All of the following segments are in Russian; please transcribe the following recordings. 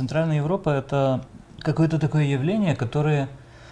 Центральная Европа – это какое-то такое явление, которое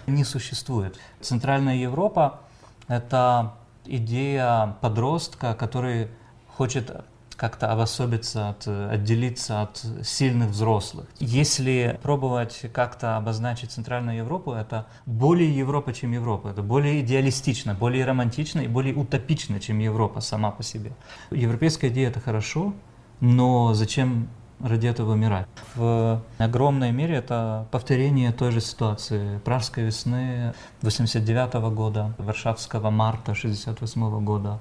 не существует. Центральная Европа – это идея подростка, который хочет как-то обособиться, от, отделиться от сильных взрослых. Если пробовать как-то обозначить Центральную Европу, это более Европа, чем Европа. Это более идеалистично, более романтично и более утопично, чем Европа сама по себе. Европейская идея – это хорошо, но зачем ради этого умирать. В огромной мере это повторение той же ситуации Пражской весны 89 года, Варшавского марта 68 года.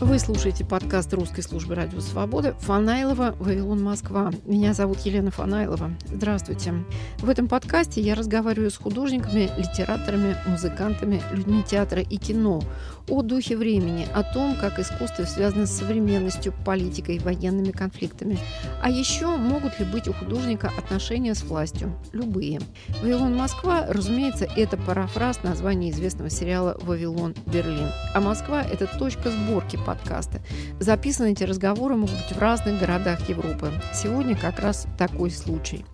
Вы слушаете подкаст русской службы радио «Свобода» Фанайлова, Вавилон, Москва. Меня зовут Елена Фанайлова. Здравствуйте. В этом подкасте я разговариваю с художниками, литераторами, музыкантами, людьми театра и кино о духе времени, о том, как искусство связано с современностью, политикой, военными конфликтами. А еще могут ли быть у художника отношения с властью? Любые. «Вавилон, Москва», разумеется, это парафраз названия известного сериала «Вавилон, Берлин». А Москва – это точка сборки подкаста. Записаны эти разговоры могут быть в разных городах Европы. Сегодня как раз такой случай.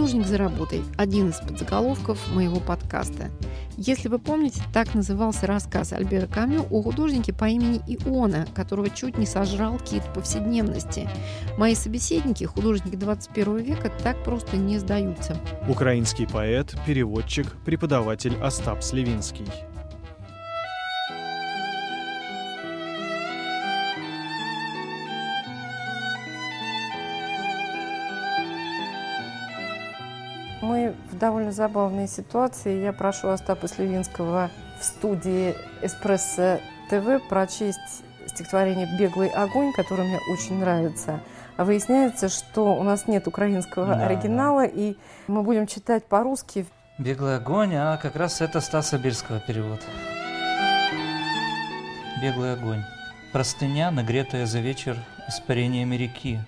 «Художник за работой» – один из подзаголовков моего подкаста. Если вы помните, так назывался рассказ Альбера Камю о художнике по имени Иона, которого чуть не сожрал кит повседневности. Мои собеседники, художники 21 века, так просто не сдаются. Украинский поэт, переводчик, преподаватель Остап Сливинский. Мы в довольно забавной ситуации. Я прошу Остапа Сливинского в студии «Эспрессо ТВ» прочесть стихотворение «Беглый огонь», которое мне очень нравится. А выясняется, что у нас нет украинского Да, оригинала, и мы будем читать по-русски. Беглый огонь, а как раз это Стаса Бирского перевод. Беглый огонь. Простыня, нагретая за вечер испарениями реки,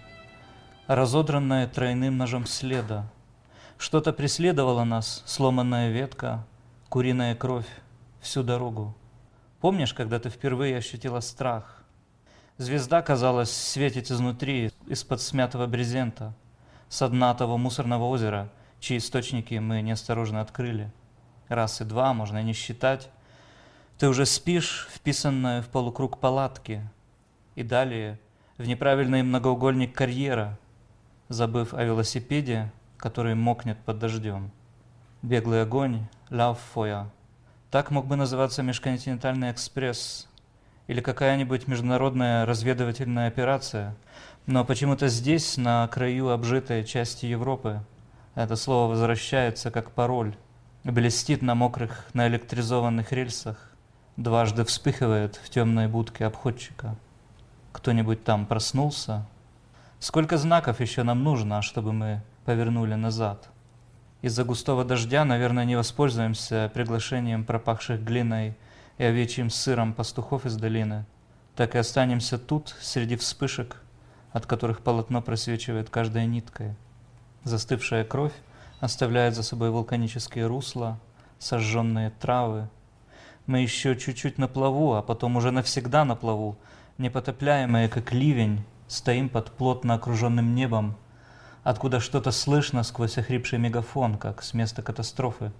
разодранная тройным ножом следа. Что-то преследовало нас, сломанная ветка, куриная кровь, всю дорогу. Помнишь, когда ты впервые ощутила страх? Звезда, казалось, светит изнутри, из-под смятого брезента, со дна того мусорного озера, чьи источники мы неосторожно открыли. Раз и два, можно не считать. Ты уже спишь, вписанная в полукруг палатки, и далее в неправильный многоугольник карьера, забыв о велосипеде, который мокнет под дождем. Беглый огонь, лав-фоя. Так мог бы называться межконтинентальный экспресс или какая-нибудь международная разведывательная операция, но почему-то здесь, на краю обжитой части Европы, это слово возвращается как пароль, блестит на мокрых, наэлектризованных рельсах, дважды вспыхивает в темной будке обходчика. Кто-нибудь там проснулся? Сколько знаков еще нам нужно, чтобы мы повернули назад? Из-за густого дождя, наверное, не воспользуемся приглашением пропахших глиной и овечьим сыром пастухов из долины. Так и останемся тут, среди вспышек, от которых полотно просвечивает каждой ниткой. Застывшая кровь оставляет за собой вулканические русла, сожженные травы. Мы еще чуть-чуть на плаву, а потом уже навсегда на плаву, непотопляемые, как ливень, стоим под плотно окруженным небом, откуда что-то слышно сквозь охрипший мегафон, как с места катастрофы.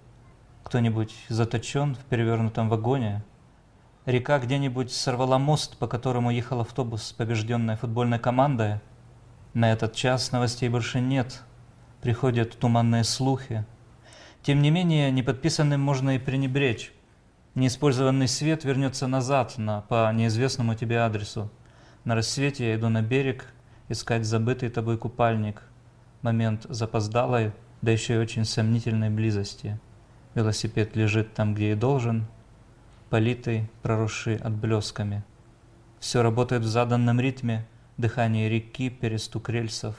Кто-нибудь заточен в перевернутом вагоне. Река где-нибудь сорвала мост, по которому ехал автобус с побежденной футбольной командой. На этот час новостей больше нет. Приходят туманные слухи. Тем не менее, неподписанным можно и пренебречь. Неиспользованный свет вернется назад на, по неизвестному тебе адресу. На рассвете я иду на берег искать забытый тобой купальник. Момент запоздалой, да еще и очень сомнительной близости. Велосипед лежит там, где и должен, политый, проросший отблесками. Все работает в заданном ритме, дыхание реки, перестук рельсов.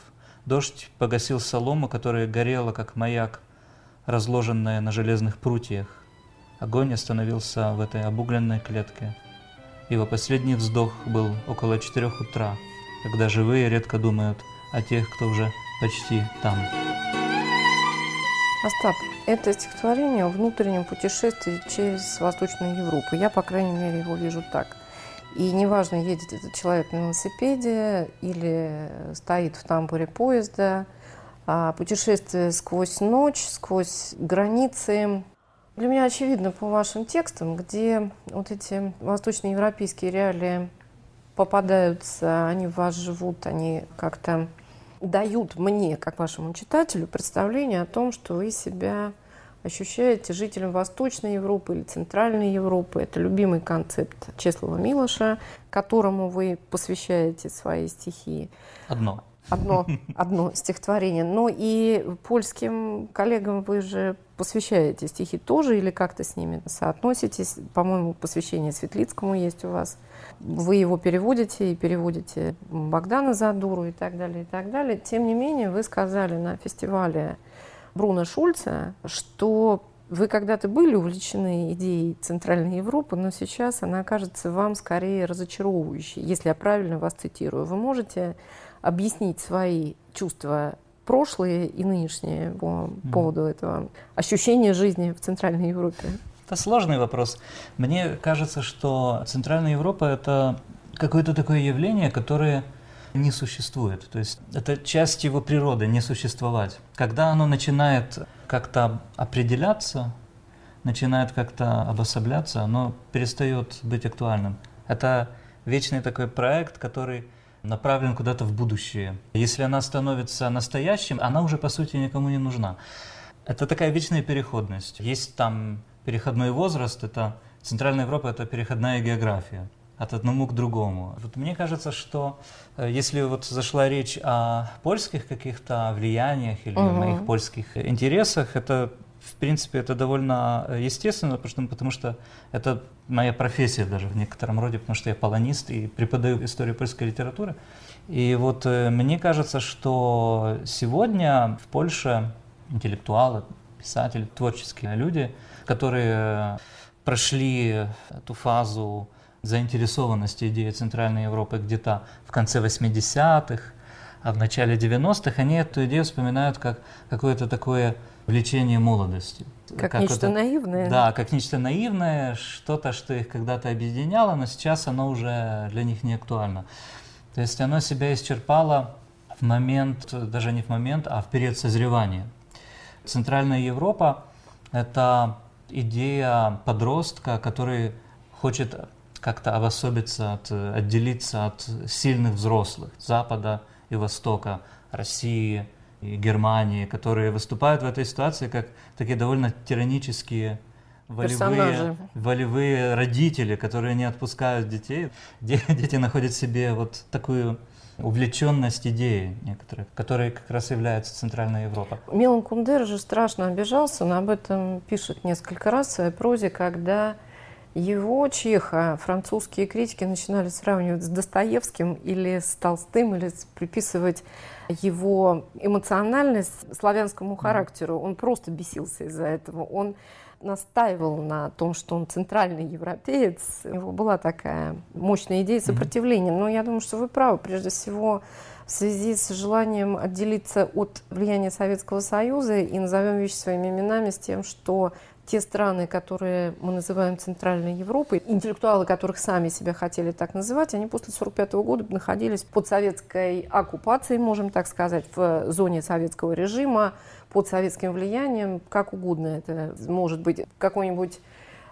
Дождь погасил солому, которая горела, как маяк, разложенная на железных прутьях. Огонь остановился в этой обугленной клетке. Его последний вздох был около четырех утра, когда живые редко думают о тех, кто уже почти там. Остап, Это стихотворение о внутреннем путешествии через Восточную Европу. Я, по крайней мере, его вижу так. И неважно, едет этот человек на велосипеде или стоит в тамбуре поезда, а путешествие сквозь ночь, сквозь границы. Для меня очевидно по вашим текстам, где вот эти восточноевропейские реалии попадаются, они в вас живут, они как-то дают мне, как вашему читателю, представление о том, что вы себя ощущаете жителем Восточной Европы или Центральной Европы. Это любимый концепт Чеслова Милоша, которому вы посвящаете свои стихи. Одно. Одно, одно стихотворение. Но и польским коллегам вы же посвящаете стихи тоже или как-то с ними соотноситесь? По-моему, посвящение Светлицкому есть у вас. Вы его переводите и переводите Богдана Задуру и так далее, и так далее. Тем не менее, вы сказали на фестивале Бруно Шульца, что вы когда-то были увлечены идеей Центральной Европы, но сейчас она кажется вам скорее разочаровывающей, если я правильно вас цитирую. Вы можете объяснить свои чувства прошлые и нынешние по поводу этого ощущения жизни в Центральной Европе? Это сложный вопрос. Мне кажется, что Центральная Европа — это какое-то такое явление, которое не существует. То есть это часть его природы, не существовать. Когда оно начинает как-то определяться, начинает как-то обособляться, оно перестает быть актуальным. Это вечный такой проект, который направлен куда-то в будущее. Если она становится настоящим, она уже по сути никому не нужна. Это такая вечная переходность. Есть там переходной возраст, это Центральная Европа, это переходная география от одному к другому. Вот мне кажется, что э, если вот зашла речь о польских каких-то влияниях или угу. моих польских интересах, это в принципе это довольно э, естественно, потому что, потому что это моя профессия даже в некотором роде, потому что я полонист и преподаю историю польской литературы. И вот э, мне кажется, что сегодня в Польше интеллектуалы, писатели, творческие люди, которые прошли эту фазу заинтересованности идеи Центральной Европы где-то в конце 80-х, а в начале 90-х, они эту идею вспоминают как какое-то такое влечение молодости. Как, как нечто это, наивное. Да, как нечто наивное, что-то, что их когда-то объединяло, но сейчас оно уже для них не актуально. То есть оно себя исчерпало в момент, даже не в момент, а в период созревания. Центральная Европа – это идея подростка, который хочет как-то обособиться, от, отделиться от сильных взрослых Запада и Востока, России и Германии, которые выступают в этой ситуации как такие довольно тиранические волевые, волевые родители, которые не отпускают детей. Дети находят себе вот такую увлеченность идеей некоторых, которые как раз является Центральная Европа. Милан Кундер же страшно обижался, он об этом пишет несколько раз в своей прозе, когда его Чеха французские критики начинали сравнивать с Достоевским или с Толстым, или приписывать его эмоциональность славянскому характеру. Он просто бесился из-за этого. Он настаивал на том, что он центральный европеец. У него была такая мощная идея сопротивления. Но я думаю, что вы правы. Прежде всего, в связи с желанием отделиться от влияния Советского Союза и назовем вещи своими именами с тем, что те страны, которые мы называем Центральной Европой, интеллектуалы, которых сами себя хотели так называть, они после 1945 года находились под советской оккупацией, можем так сказать, в зоне советского режима, под советским влиянием, как угодно это может быть. Какой-нибудь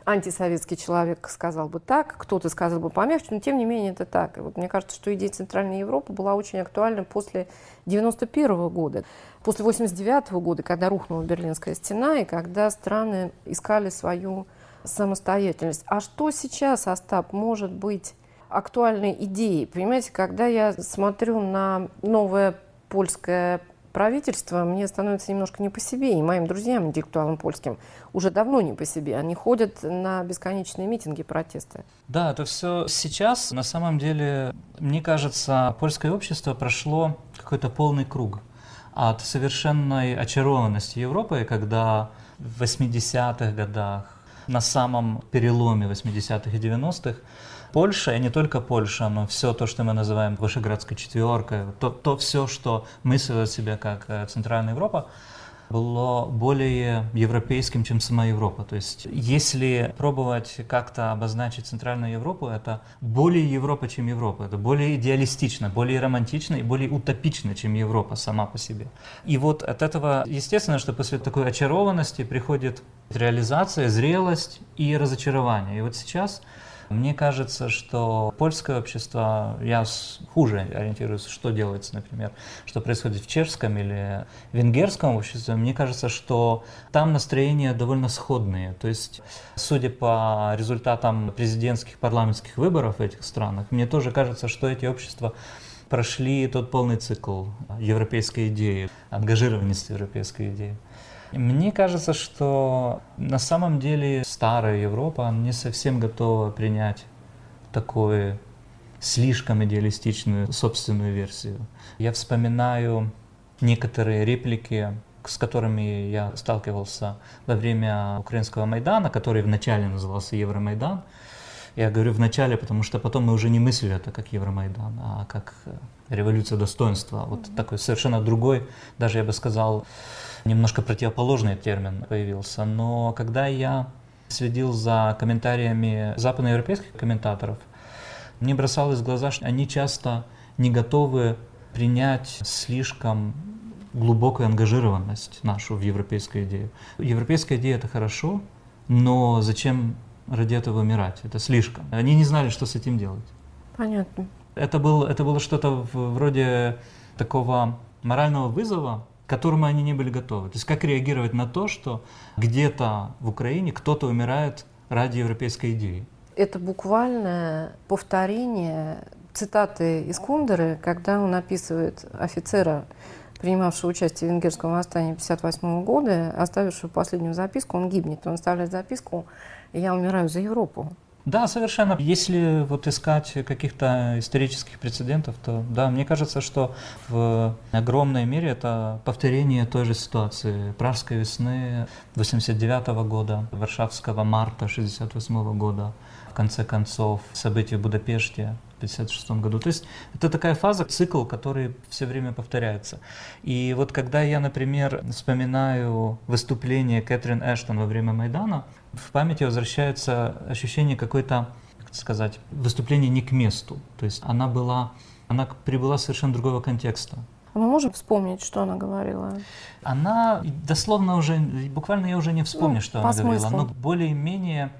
антисоветский человек сказал бы так, кто-то сказал бы помягче, но тем не менее это так. И вот мне кажется, что идея Центральной Европы была очень актуальна после 1991 года, после 1989 года, когда рухнула Берлинская стена и когда страны искали свою самостоятельность. А что сейчас, Остап, может быть актуальной идеей? Понимаете, когда я смотрю на новое польское правительства, мне становится немножко не по себе, и моим друзьям, интеллектуалам польским, уже давно не по себе. Они ходят на бесконечные митинги, протесты. Да, это все сейчас. На самом деле, мне кажется, польское общество прошло какой-то полный круг от совершенной очарованности Европы, когда в 80-х годах, на самом переломе 80-х и 90-х, Польша, и не только Польша, но все то, что мы называем Вышеградской четверкой, то, то все, что мыслит себя как э, Центральная Европа, было более европейским, чем сама Европа. То есть, если пробовать как-то обозначить Центральную Европу, это более Европа, чем Европа. Это более идеалистично, более романтично и более утопично, чем Европа сама по себе. И вот от этого, естественно, что после такой очарованности приходит реализация, зрелость и разочарование. И вот сейчас мне кажется, что польское общество, я хуже ориентируюсь, что делается, например, что происходит в чешском или венгерском обществе. Мне кажется, что там настроения довольно сходные. То есть, судя по результатам президентских парламентских выборов в этих странах, мне тоже кажется, что эти общества прошли тот полный цикл европейской идеи, ангажированности европейской идеи. Мне кажется, что на самом деле старая Европа не совсем готова принять такую слишком идеалистичную собственную версию. Я вспоминаю некоторые реплики, с которыми я сталкивался во время украинского Майдана, который вначале назывался Евромайдан. Я говорю в начале, потому что потом мы уже не мыслили это как Евромайдан, а как революция достоинства. Вот такой совершенно другой, даже я бы сказал, немножко противоположный термин появился. Но когда я следил за комментариями западноевропейских комментаторов, мне бросалось в глаза, что они часто не готовы принять слишком глубокую ангажированность нашу в европейскую идею. Европейская идея это хорошо, но зачем ради этого умирать? Это слишком. Они не знали, что с этим делать. Понятно. Это, был, это было что-то вроде такого морального вызова которому они не были готовы. То есть как реагировать на то, что где-то в Украине кто-то умирает ради европейской идеи. Это буквальное повторение цитаты из Кундеры, когда он описывает офицера, принимавшего участие в венгерском восстании 1958 года, оставившего последнюю записку, он гибнет. Он оставляет записку «Я умираю за Европу». Да, совершенно. Если вот искать каких-то исторических прецедентов, то да, мне кажется, что в огромной мере это повторение той же ситуации. Пражской весны 89 года, Варшавского марта 68 года, в конце концов, события в Будапеште 1956 году. То есть это такая фаза, цикл, который все время повторяется. И вот когда я, например, вспоминаю выступление Кэтрин Эштон во время Майдана, в памяти возвращается ощущение какой-то, как сказать, выступления не к месту. То есть она была, она прибыла совершенно другого контекста. А мы можем вспомнить, что она говорила? Она дословно уже, буквально я уже не вспомню, ну, что она смыслу. говорила, но более-менее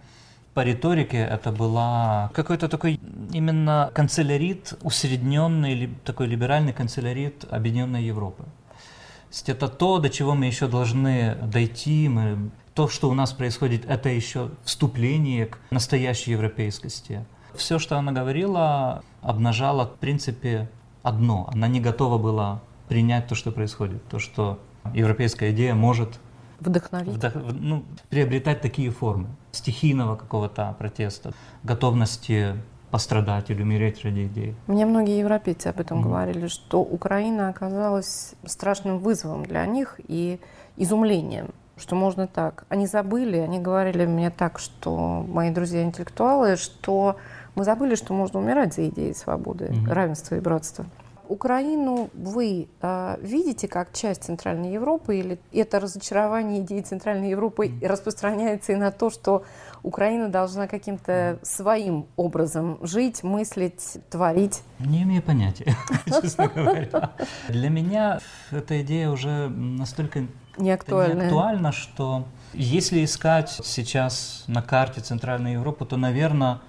по риторике это была какой-то такой именно канцелярит, усредненный, такой либеральный канцелярит Объединенной Европы. То есть это то, до чего мы еще должны дойти, мы то, что у нас происходит, это еще вступление к настоящей европейскости. Все, что она говорила, обнажало, в принципе, одно. Она не готова была принять то, что происходит, то, что европейская идея может вдохновить, вдох, ну, приобретать такие формы стихийного какого-то протеста, готовности пострадать или умереть ради идеи. Мне многие европейцы об этом mm-hmm. говорили, что Украина оказалась страшным вызовом для них и изумлением что можно так. Они забыли, они говорили мне так, что мои друзья интеллектуалы, что мы забыли, что можно умирать за идеи свободы, mm-hmm. равенства и братства. Украину вы э, видите как часть Центральной Европы или это разочарование идеи Центральной Европы mm-hmm. распространяется и на то, что Украина должна каким-то своим образом жить, мыслить, творить? Не имею понятия, честно говоря. Для меня эта идея уже настолько не актуальна. что если искать сейчас на карте Центральной Европы, то, наверное,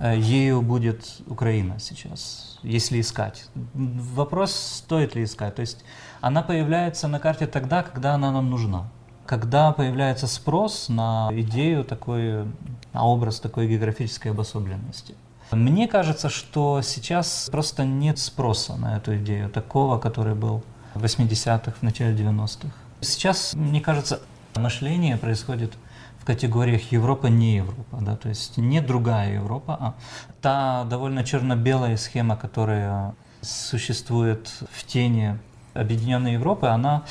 ею будет Украина сейчас, если искать. Вопрос, стоит ли искать. То есть она появляется на карте тогда, когда она нам нужна. Когда появляется спрос на идею такой, на образ такой географической обособленности. Мне кажется, что сейчас просто нет спроса на эту идею, такого, который был в 80-х, в начале 90-х. Сейчас, мне кажется, мышление происходит категориях Европа, не Европа, да, то есть не другая Европа, а та довольно черно-белая схема, которая существует в тени Объединенной Европы, она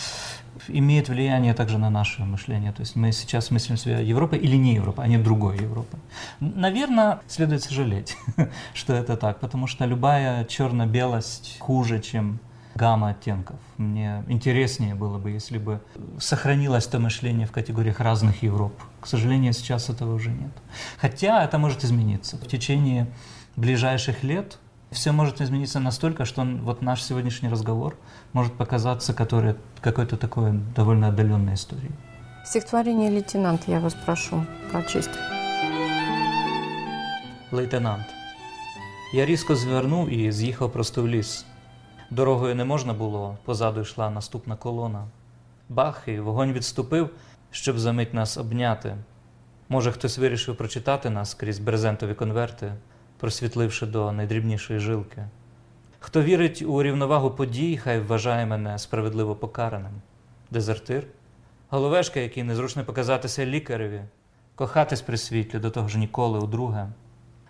имеет влияние также на наше мышление. То есть мы сейчас мыслим себя Европой или не Европа, а не другой Европы. Наверное, следует сожалеть, что это так, потому что любая черно-белость хуже, чем гамма оттенков. Мне интереснее было бы, если бы сохранилось то мышление в категориях разных Европ. К сожалению, сейчас этого уже нет. Хотя это может измениться. В течение ближайших лет все может измениться настолько, что вот наш сегодняшний разговор может показаться который, какой-то такой довольно отдаленной историей. Стихотворение «Лейтенант» я вас прошу прочесть. Лейтенант. Я різко звернув і з'їхав просто в ліс. Дорогою не можна було, позаду йшла наступна колона. Бах, і вогонь відступив, щоб за мить нас обняти. Може, хтось вирішив прочитати нас крізь брезентові конверти, просвітливши до найдрібнішої жилки. Хто вірить у рівновагу подій, хай вважає мене справедливо покараним. Дезертир, головешка, який незручно показатися лікареві, кохатись при світлі до того ж ніколи удруге.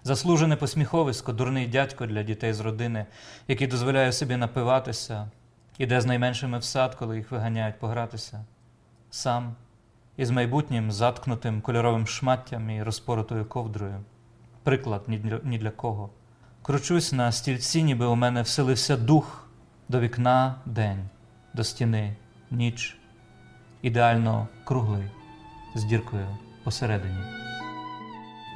Заслужене посміховисько, дурний дядько для дітей з родини, який дозволяє собі напиватися, іде з найменшими в сад, коли їх виганяють погратися, сам із майбутнім заткнутим кольоровим шматтям і розпоротою ковдрою. Приклад ні для, кого. Кручусь на стільці, ніби у мене вселився дух до вікна день, до стіни ніч, ідеально круглий, з діркою посередині.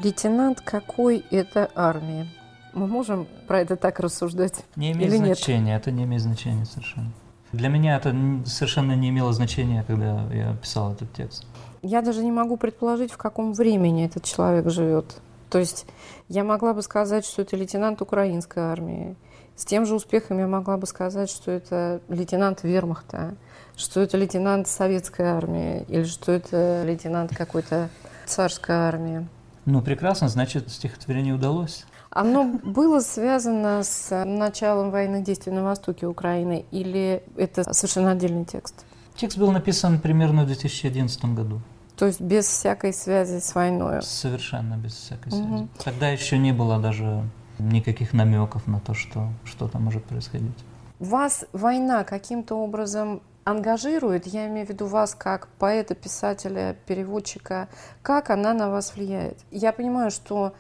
Лейтенант какой это армии? Мы можем про это так рассуждать? Не имеет Или нет? значения, это не имеет значения совершенно. Для меня это совершенно не имело значения, когда я писал этот текст. Я даже не могу предположить, в каком времени этот человек живет. То есть я могла бы сказать, что это лейтенант украинской армии. С тем же успехом я могла бы сказать, что это лейтенант вермахта, что это лейтенант советской армии или что это лейтенант какой-то царской армии. Ну, прекрасно, значит, стихотворение удалось. Оно было связано с началом военных действий на востоке Украины или это совершенно отдельный текст? Текст был написан примерно в 2011 году. То есть без всякой связи с войной. Совершенно без всякой связи. Мгм. Тогда еще не было даже никаких намеков на то, что что-то может происходить. Вас война каким-то образом ангажирует, я имею в виду вас как поэта, писателя, переводчика, как она на вас влияет? Я понимаю, что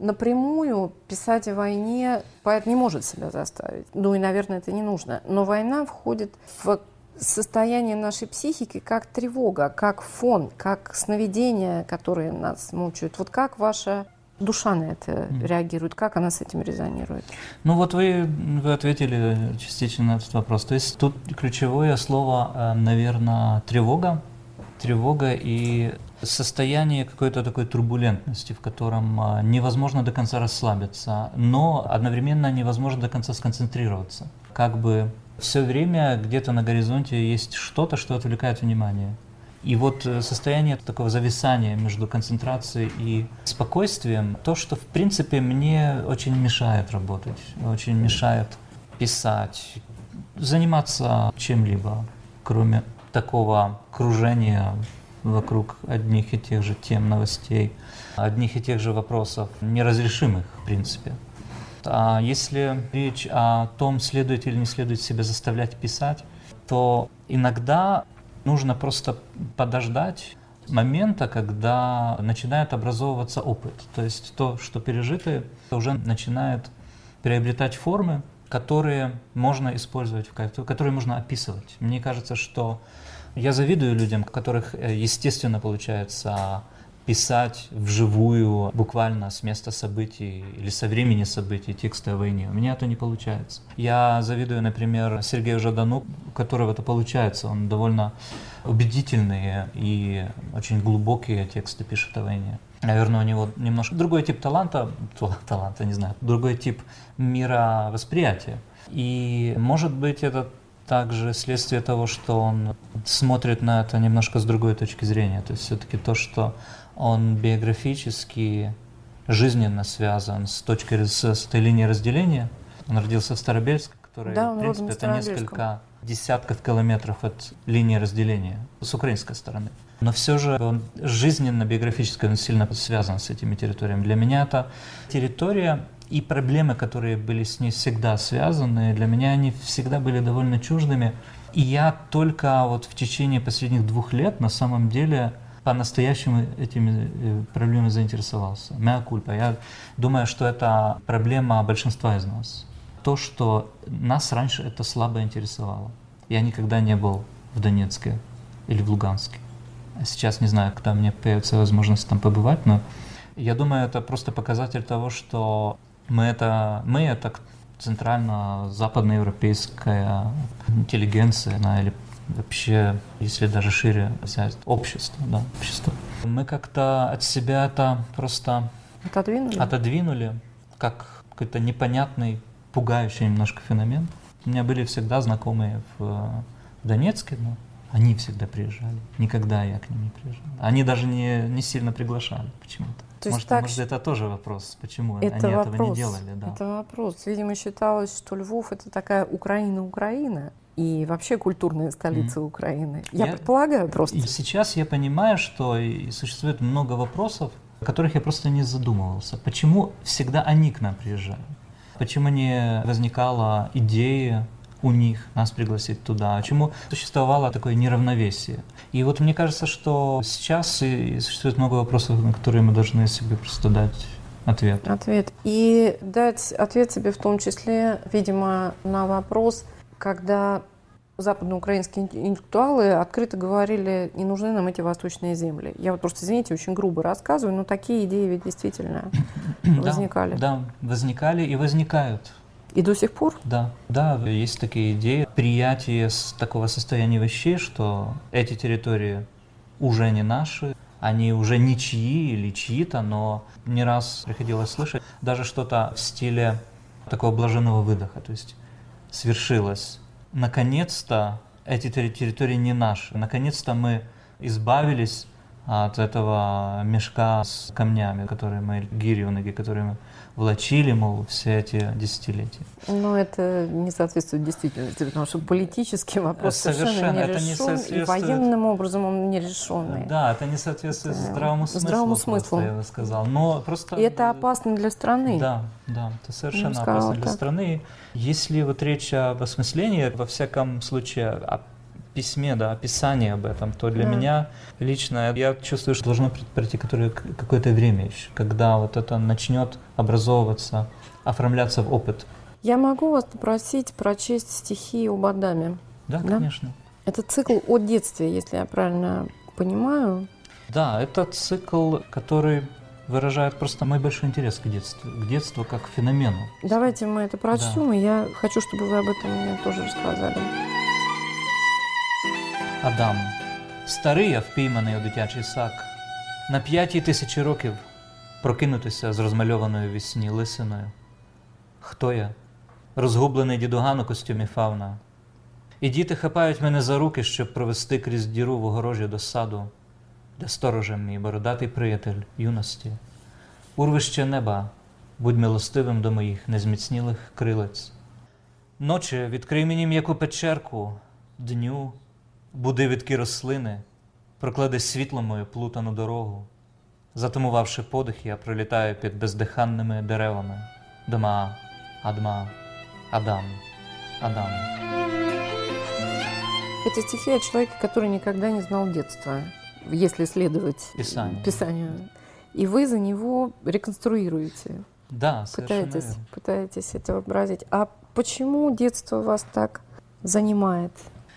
напрямую писать о войне поэт не может себя заставить. Ну и, наверное, это не нужно. Но война входит в состояние нашей психики как тревога, как фон, как сновидения, которые нас мучают. Вот как ваша душа на это реагирует, как она с этим резонирует? Ну вот вы, вы ответили частично на этот вопрос. То есть тут ключевое слово, наверное, тревога. Тревога и состояние какой-то такой турбулентности, в котором а, невозможно до конца расслабиться, но одновременно невозможно до конца сконцентрироваться. Как бы все время где-то на горизонте есть что-то, что отвлекает внимание. И вот э, состояние такого зависания между концентрацией и спокойствием, то, что в принципе мне очень мешает работать, очень мешает писать, заниматься чем-либо, кроме такого кружения вокруг одних и тех же тем новостей, одних и тех же вопросов, неразрешимых в принципе. А если речь о том, следует или не следует себя заставлять писать, то иногда нужно просто подождать момента, когда начинает образовываться опыт. То есть то, что пережито, уже начинает приобретать формы, которые можно использовать, которые можно описывать. Мне кажется, что я завидую людям, у которых э, естественно получается писать вживую, буквально с места событий или со времени событий тексты о войне. У меня это не получается. Я завидую, например, Сергею Жадану, у которого это получается. Он довольно убедительные и очень глубокие тексты пишет о войне. Наверное, у него немножко другой тип таланта, таланта, не знаю, другой тип мировосприятия. И может быть это также следствие того, что он смотрит на это немножко с другой точки зрения. То есть все-таки то, что он биографически, жизненно связан с точкой, с, с этой линией разделения. Он родился в Старобельске, которая, Да, в принципе, это несколько десятков километров от линии разделения с украинской стороны. Но все же он жизненно, биографически он сильно связан с этими территориями. Для меня это территория и проблемы, которые были с ней всегда связаны, для меня они всегда были довольно чуждыми. И я только вот в течение последних двух лет на самом деле по-настоящему этими э, проблемами заинтересовался. Мea culpa. Я думаю, что это проблема большинства из нас. то, что нас раньше это слабо интересовало. Я никогда не был в Донецке или в Луганске. Сейчас не знаю, когда мне появится возможность там побывать, но я думаю, это просто показатель того, что мы это, мы это центрально-западноевропейская интеллигенция, да, или вообще, если даже шире взять, общество, да, общество. Мы как-то от себя это просто отодвинули, отодвинули как какой-то непонятный, пугающий немножко феномен. У меня были всегда знакомые в Донецке, но они всегда приезжали. Никогда я к ним не приезжал. Они даже не, не сильно приглашали почему-то. То может, так, может, это тоже вопрос, почему это они вопрос, этого не делали. Да. Это вопрос. Видимо, считалось, что Львов это такая Украина-Украина и вообще культурная столица mm-hmm. Украины. Я, я предполагаю просто. И сейчас я понимаю, что существует много вопросов, о которых я просто не задумывался. Почему всегда они к нам приезжают? Почему не возникала идея у них нас пригласить туда, чему существовало такое неравновесие. И вот мне кажется, что сейчас и существует много вопросов, на которые мы должны себе просто дать ответ. Ответ. И дать ответ себе в том числе, видимо, на вопрос, когда западноукраинские интеллектуалы открыто говорили, не нужны нам эти восточные земли. Я вот просто, извините, очень грубо рассказываю, но такие идеи ведь действительно возникали. Да, возникали и возникают. И до сих пор? Да, да, есть такие идеи. Приятие с такого состояния вещей, что эти территории уже не наши, они уже не чьи или чьи-то, но не раз приходилось слышать даже что-то в стиле такого блаженного выдоха, то есть свершилось. Наконец-то эти территории не наши, наконец-то мы избавились от этого мешка с камнями, которые мы, гири которые мы влачили, мол, все эти десятилетия. Но это не соответствует действительности, потому что политический вопрос совершенно, совершенно не решен, не соответствует... и военным образом он не решенный. Да, это не соответствует это... здравому смыслу, здравому смыслу. я бы сказал. Но просто... И это опасно для страны. Да, да, это совершенно опасно для так. страны. Если вот речь об осмыслении, во всяком случае, о письме, да, описание об этом, то для да. меня лично я чувствую, что должно пройти какое-то время еще, когда вот это начнет образовываться, оформляться в опыт. Я могу вас попросить прочесть стихи об Адаме? Да, да? конечно. Это цикл о детстве, если я правильно понимаю. Да, это цикл, который выражает просто мой большой интерес к детству, к детству как к феномену. Давайте мы это прочтем, да. и я хочу, чтобы вы об этом мне тоже рассказали. Адам, старий, я впійманий у дитячий сак, на п'ятій тисячі років прокинутися з розмальованою вісні лисиною. Хто я? Розгублений дідуган у костюмі фауна. І діти хапають мене за руки, щоб провести крізь діру в огорожі до саду, де сторожем мій бородатий приятель юності, урвище неба, будь милостивим до моїх незміцнілих крилець. Ночі відкрий мені м'яку печерку, дню буди відки рослини, проклади світло мою плутану дорогу. Затумувавши подих, я пролітаю під бездиханними деревами. Дома, Адма, Адам, Адам. Это стихи о человеке, который никогда не знал детства, если следовать Писанию. Писанию. И вы за него реконструируете. Да, пытаетесь, верно. пытаетесь это вообразить. А почему детство вас так занимает?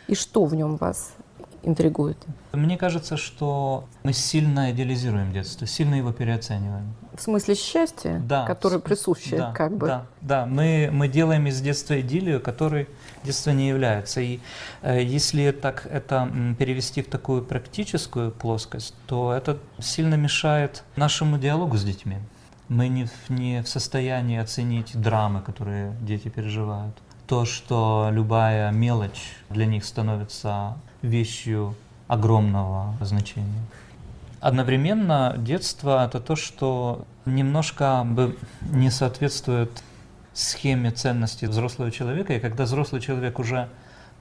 И что в нем вас интригует? Мне кажется, что мы сильно идеализируем детство, сильно его переоцениваем. В смысле счастья, да, которое присуще, да, как бы? Да, да. Мы, мы делаем из детства идиллию, которой детство не является. И э, если так это перевести в такую практическую плоскость, то это сильно мешает нашему диалогу с детьми. Мы не не в состоянии оценить драмы, которые дети переживают то, что любая мелочь для них становится вещью огромного значения. Одновременно детство — это то, что немножко бы не соответствует схеме ценностей взрослого человека, и когда взрослый человек уже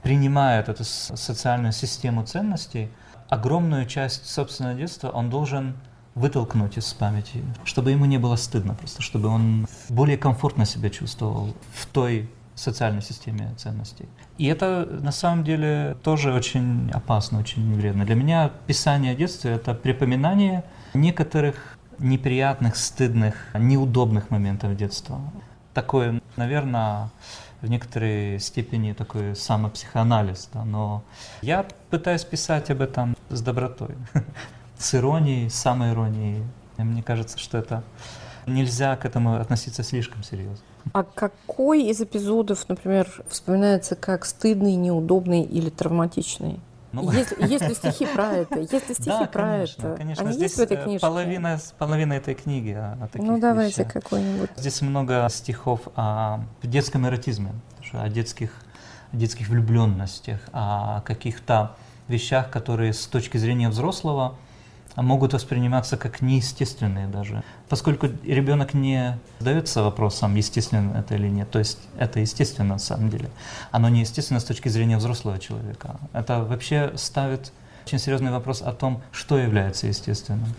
принимает эту социальную систему ценностей, огромную часть собственного детства он должен вытолкнуть из памяти, чтобы ему не было стыдно просто, чтобы он более комфортно себя чувствовал в той социальной системе ценностей. И это на самом деле тоже очень опасно, очень вредно. Для меня писание о детстве — это припоминание некоторых неприятных, стыдных, неудобных моментов детства. такой, наверное, в некоторой степени такой самопсихоанализ, да, но я пытаюсь писать об этом с добротой, с иронией, с самоиронией. Мне кажется, что это нельзя к этому относиться слишком серьезно. А какой из эпизодов, например, вспоминается как стыдный, неудобный или травматичный? Ну, есть, есть ли стихи про это? Есть ли стихи да, про конечно, это? Конечно, Они здесь есть в этой э, книжке? Половина, половина этой книги о, о таких Ну, давайте вещах. какой-нибудь. Здесь много стихов о детском эротизме, о детских, детских влюбленностях, о каких-то вещах, которые с точки зрения взрослого могут восприниматься как неестественные даже. Поскольку ребенок не задается вопросом, естественно это или нет, то есть это естественно на самом деле, оно не естественно с точки зрения взрослого человека. Это вообще ставит очень серьезный вопрос о том, что является естественным.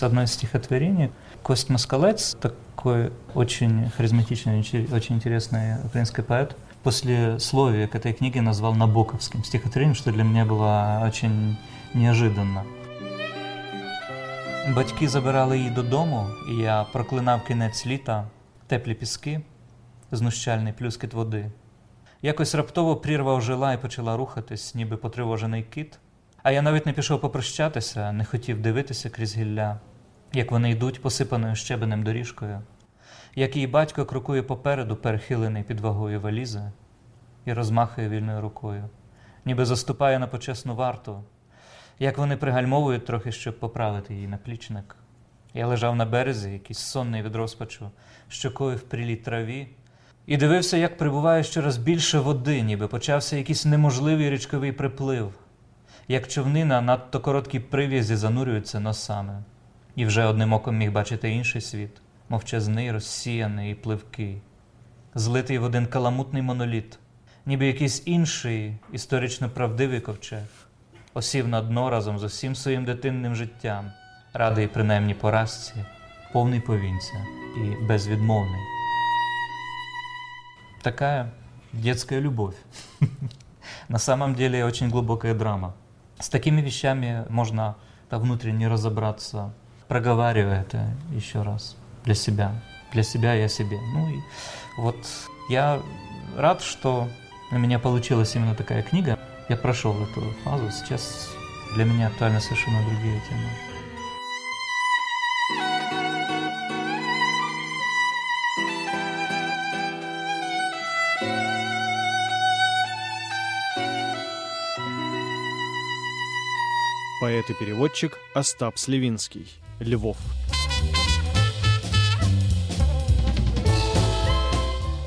Одно из стихотворений Кость Москалец, такой очень харизматичный, очень интересный украинский поэт, после словия к этой книге назвал Набоковским стихотворением, что для меня было очень неожиданно. Батьки забирали її додому, і я проклинав кінець літа, теплі піски, знущальний плюскіт води. Якось раптово прірва ожила і почала рухатись, ніби потривожений кит. А я навіть не пішов попрощатися, не хотів дивитися крізь гілля, як вони йдуть посипаною щебенем доріжкою, як її батько крокує попереду, перехилений під вагою валізи, і розмахує вільною рукою, ніби заступає на почесну варту як вони пригальмовують трохи, щоб поправити її наплічник. Я лежав на березі, якийсь сонний від розпачу, щокою в прилій траві, і дивився, як прибуває щораз більше води, ніби почався якийсь неможливий річковий приплив, як човни на надто короткій прив'язі занурюються носами, і вже одним оком міг бачити інший світ, мовчазний, розсіяний і пливкий, злитий в один каламутний моноліт, ніби якийсь інший історично правдивий ковчег осів на дно разом з усім своїм дитинним життям, радий принаймні поразці, повний повінця і безвідмовний. Такая детская любовь. На самом деле очень глубокая драма. С такими вещами можно внутренне разобраться, проговаривая это еще раз для себя, для себя и о себе. Ну и вот я рад, что у меня получилась именно такая книга. Я прошел эту фазу, сейчас для меня актуальны совершенно другие темы. Поэт и переводчик Остап Сливинский. Львов.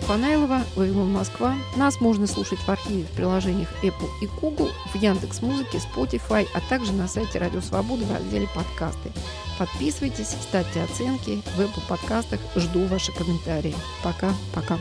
Фанайлова, Вавилон, Москва. Нас можно слушать в архиве в приложениях Apple и Google, в Яндекс Музыке, Spotify, а также на сайте Радио Свобода в разделе «Подкасты». Подписывайтесь, ставьте оценки в Apple подкастах. Жду ваши комментарии. Пока-пока.